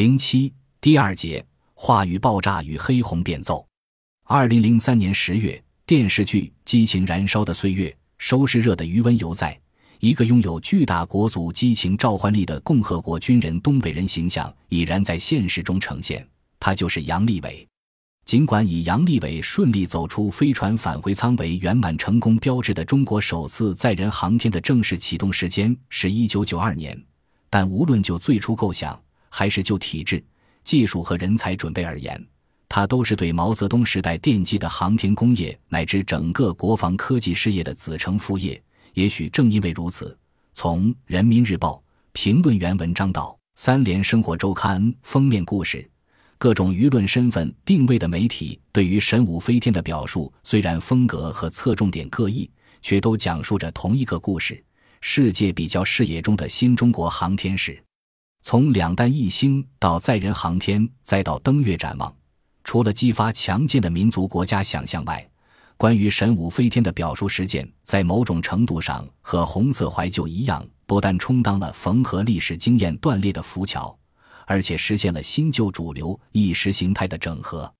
零七第二节话语爆炸与黑红变奏。二零零三年十月，电视剧《激情燃烧的岁月》收视热的余温犹在。一个拥有巨大国族激情召唤力的共和国军人东北人形象已然在现实中呈现，他就是杨利伟。尽管以杨利伟顺利走出飞船返回舱为圆满成功标志的中国首次载人航天的正式启动时间是一九九二年，但无论就最初构想，还是就体制、技术和人才准备而言，它都是对毛泽东时代奠基的航天工业乃至整个国防科技事业的子承父业。也许正因为如此，从《人民日报》评论员文章到《三联生活周刊》封面故事，各种舆论身份定位的媒体对于神武飞天的表述，虽然风格和侧重点各异，却都讲述着同一个故事：世界比较视野中的新中国航天史。从两弹一星到载人航天，再到登月展望，除了激发强健的民族国家想象外，关于神武飞天的表述实践，在某种程度上和红色怀旧一样，不但充当了缝合历史经验断裂的浮桥，而且实现了新旧主流意识形态的整合。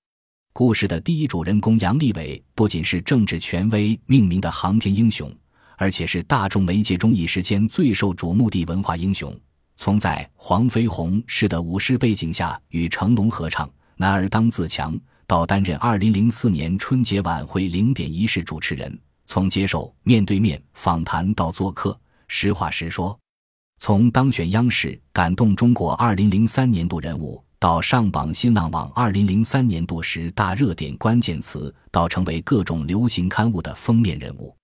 故事的第一主人公杨利伟，不仅是政治权威命名的航天英雄，而且是大众媒介中一时间最受瞩目的文化英雄。从在黄飞鸿式的武士背景下与成龙合唱《男儿当自强》。到担任二零零四年春节晚会零点仪式主持人，从接受面对面访谈到做客，实话实说；从当选央视感动中国二零零三年度人物，到上榜新浪网二零零三年度十大热点关键词，到成为各种流行刊物的封面人物。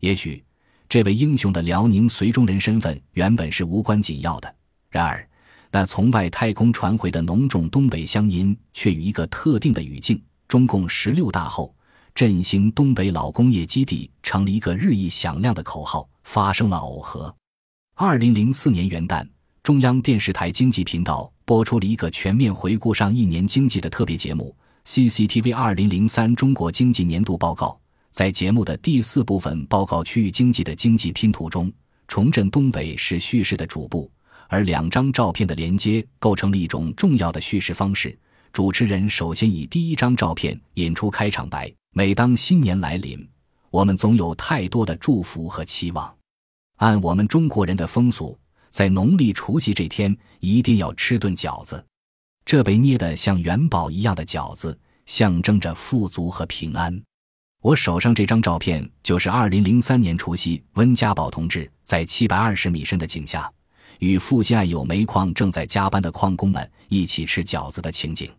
也许，这位英雄的辽宁绥中人身份原本是无关紧要的，然而。那从外太空传回的浓重东北乡音，却与一个特定的语境——中共十六大后振兴东北老工业基地，成了一个日益响亮的口号，发生了耦合。二零零四年元旦，中央电视台经济频道播出了一个全面回顾上一年经济的特别节目《CCTV 二零零三中国经济年度报告》。在节目的第四部分报告区域经济的经济拼图中，重振东北是叙事的主部。而两张照片的连接构成了一种重要的叙事方式。主持人首先以第一张照片引出开场白：“每当新年来临，我们总有太多的祝福和期望。按我们中国人的风俗，在农历除夕这天一定要吃顿饺子。这被捏得像元宝一样的饺子，象征着富足和平安。我手上这张照片就是2003年除夕，温家宝同志在720米深的井下。”与附近有煤矿正在加班的矿工们一起吃饺子的情景。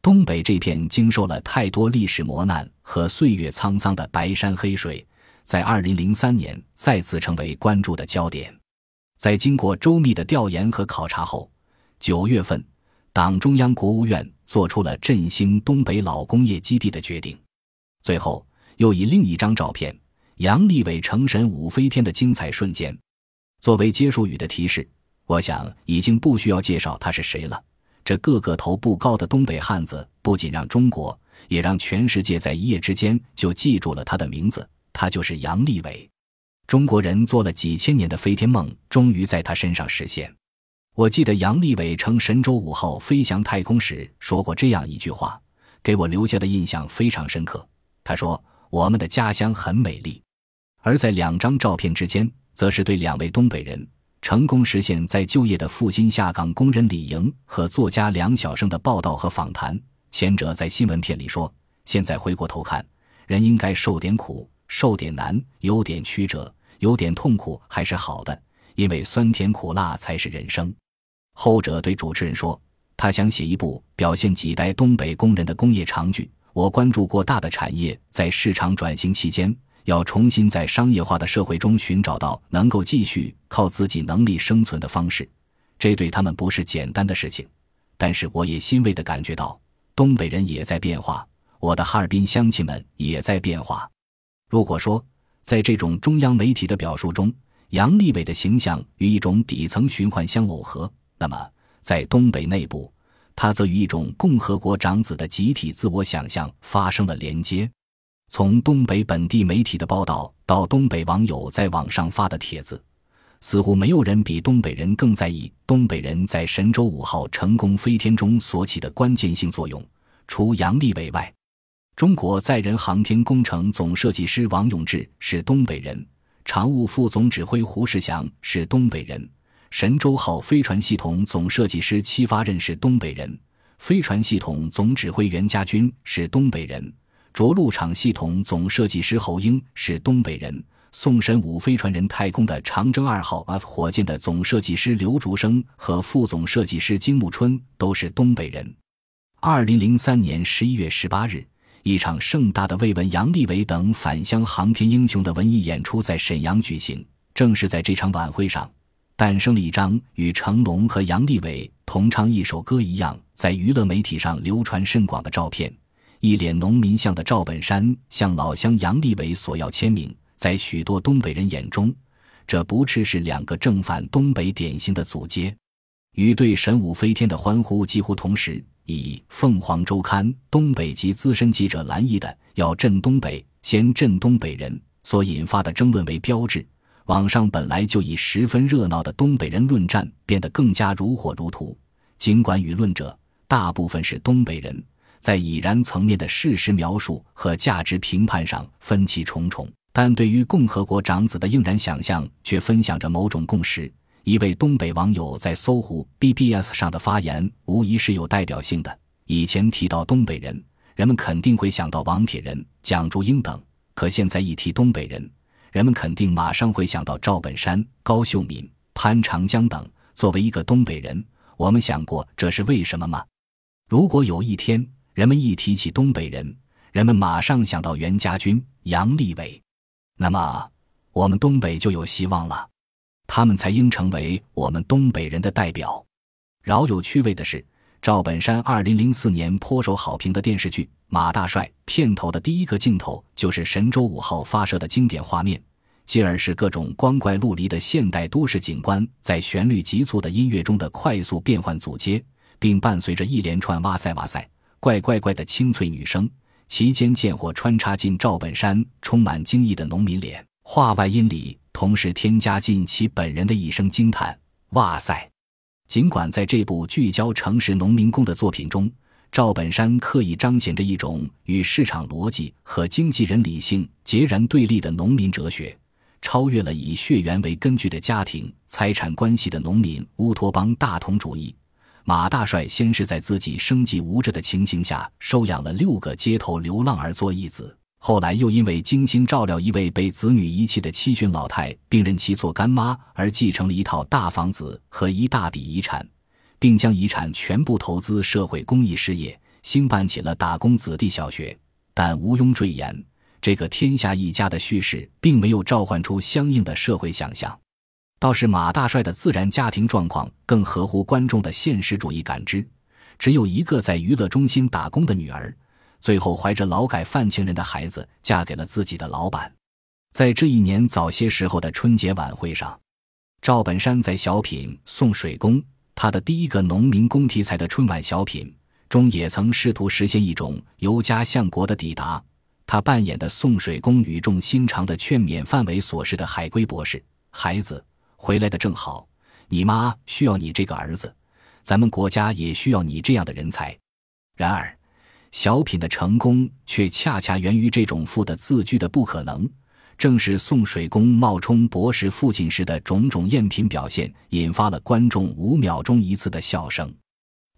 东北这片经受了太多历史磨难和岁月沧桑的白山黑水，在2003年再次成为关注的焦点。在经过周密的调研和考察后，九月份，党中央、国务院做出了振兴东北老工业基地的决定。最后，又以另一张照片——杨利伟乘神武飞天的精彩瞬间。作为结束语的提示，我想已经不需要介绍他是谁了。这个个头不高的东北汉子，不仅让中国，也让全世界在一夜之间就记住了他的名字。他就是杨利伟。中国人做了几千年的飞天梦，终于在他身上实现。我记得杨利伟乘神舟五号飞翔太空时说过这样一句话，给我留下的印象非常深刻。他说：“我们的家乡很美丽。”而在两张照片之间。则是对两位东北人成功实现再就业的复兴下岗工人李莹和作家梁晓声的报道和访谈。前者在新闻片里说：“现在回过头看，人应该受点苦，受点难，有点曲折，有点痛苦还是好的，因为酸甜苦辣才是人生。”后者对主持人说：“他想写一部表现几代东北工人的工业长剧。我关注过大的产业在市场转型期间。”要重新在商业化的社会中寻找到能够继续靠自己能力生存的方式，这对他们不是简单的事情。但是我也欣慰地感觉到，东北人也在变化，我的哈尔滨乡亲们也在变化。如果说在这种中央媒体的表述中，杨利伟的形象与一种底层循环相耦合，那么在东北内部，他则与一种共和国长子的集体自我想象发生了连接。从东北本地媒体的报道到东北网友在网上发的帖子，似乎没有人比东北人更在意东北人在神舟五号成功飞天中所起的关键性作用。除杨利伟外，中国载人航天工程总设计师王永志是东北人，常务副总指挥胡世祥是东北人，神舟号飞船系统总设计师戚发轫是东北人，飞船系统总指挥袁家军是东北人，着陆场系统总设计师侯英是东北人。送神五飞船人太空的长征二号 F 火箭的总设计师刘竹生和副总设计师金木春都是东北人。二零零三年十一月十八日，一场盛大的慰问杨利伟等返乡航天英雄的文艺演出在沈阳举行。正是在这场晚会上，诞生了一张与成龙和杨利伟同唱一首歌一样，在娱乐媒体上流传甚广的照片。一脸农民相的赵本山向老乡杨利伟索要签名。在许多东北人眼中，这不啻是两个正反东北典型的祖接，与对神武飞天的欢呼几乎同时。以《凤凰周刊》东北籍资深记者蓝毅的“要震东北，先震东北人”所引发的争论为标志，网上本来就已十分热闹的东北人论战变得更加如火如荼。尽管舆论者大部分是东北人，在已然层面的事实描述和价值评判上分歧重重。但对于共和国长子的应然想象，却分享着某种共识。一位东北网友在搜狐 BBS 上的发言，无疑是有代表性的。以前提到东北人，人们肯定会想到王铁人、蒋竹英等；可现在一提东北人，人们肯定马上会想到赵本山、高秀敏、潘长江等。作为一个东北人，我们想过这是为什么吗？如果有一天人们一提起东北人，人们马上想到袁家军、杨利伟。那么，我们东北就有希望了，他们才应成为我们东北人的代表。饶有趣味的是，赵本山二零零四年颇受好评的电视剧《马大帅》片头的第一个镜头就是神舟五号发射的经典画面，继而是各种光怪陆离的现代都市景观在旋律急促的音乐中的快速变换组接，并伴随着一连串“哇塞哇塞，怪怪怪”的清脆女声。其间见或穿插进赵本山充满惊异的农民脸，话外音里同时添加进其本人的一声惊叹：“哇塞！”尽管在这部聚焦城市农民工的作品中，赵本山刻意彰显着一种与市场逻辑和经纪人理性截然对立的农民哲学，超越了以血缘为根据的家庭财产关系的农民乌托邦大同主义。马大帅先是在自己生计无着的情形下收养了六个街头流浪儿做义子，后来又因为精心照料一位被子女遗弃的七旬老太，并认其做干妈而继承了一套大房子和一大笔遗产，并将遗产全部投资社会公益事业，兴办起了打工子弟小学。但毋庸赘言，这个天下一家的叙事并没有召唤出相应的社会想象。倒是马大帅的自然家庭状况更合乎观众的现实主义感知，只有一个在娱乐中心打工的女儿，最后怀着劳改犯情人的孩子嫁给了自己的老板。在这一年早些时候的春节晚会上，赵本山在小品《送水工》他的第一个农民工题材的春晚小品中，也曾试图实现一种由家向国的抵达。他扮演的送水工语重心长的劝勉范围所示的海归博士孩子。回来的正好，你妈需要你这个儿子，咱们国家也需要你这样的人才。然而，小品的成功却恰恰源于这种富的字句的不可能。正是送水工冒充博士父亲时的种种赝品表现，引发了观众五秒钟一次的笑声。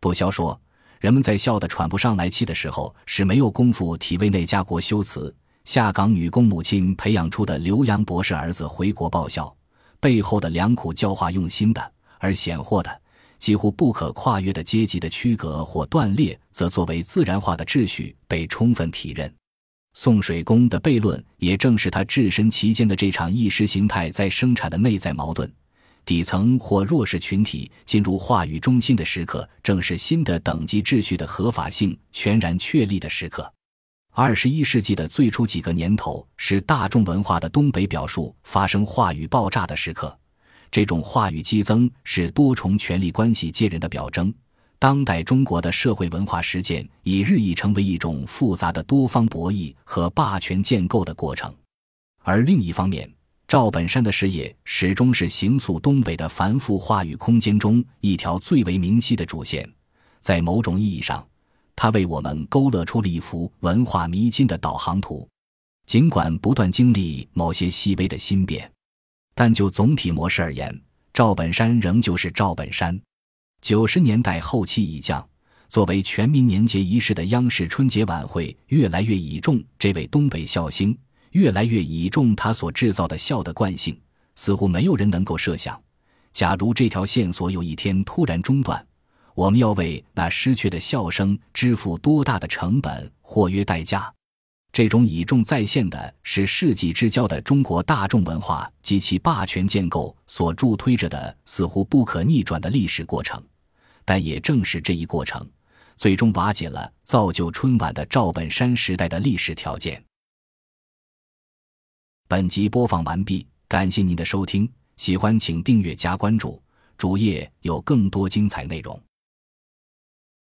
不消说，人们在笑得喘不上来气的时候，是没有功夫体味那家国修辞下岗女工母亲培养出的留洋博士儿子回国报效。背后的良苦教化用心的，而显豁的、几乎不可跨越的阶级的区隔或断裂，则作为自然化的秩序被充分体认。送水工的悖论，也正是他置身其间的这场意识形态在生产的内在矛盾。底层或弱势群体进入话语中心的时刻，正是新的等级秩序的合法性全然确立的时刻。二十一世纪的最初几个年头，是大众文化的东北表述发生话语爆炸的时刻。这种话语激增是多重权力关系介人的表征。当代中国的社会文化实践已日益成为一种复杂的多方博弈和霸权建构的过程。而另一方面，赵本山的事业始终是形塑东北的繁复话语空间中一条最为明晰的主线。在某种意义上，他为我们勾勒出了一幅文化迷津的导航图。尽管不断经历某些细微的新变，但就总体模式而言，赵本山仍旧是赵本山。九十年代后期已降，作为全民年节仪式的央视春节晚会越来越倚重这位东北笑星。越来越倚重他所制造的笑的惯性，似乎没有人能够设想，假如这条线索有一天突然中断，我们要为那失去的笑声支付多大的成本或约代价？这种倚重再现的是世纪之交的中国大众文化及其霸权建构所助推着的似乎不可逆转的历史过程，但也正是这一过程，最终瓦解了造就春晚的赵本山时代的历史条件。本集播放完毕，感谢您的收听，喜欢请订阅加关注，主页有更多精彩内容。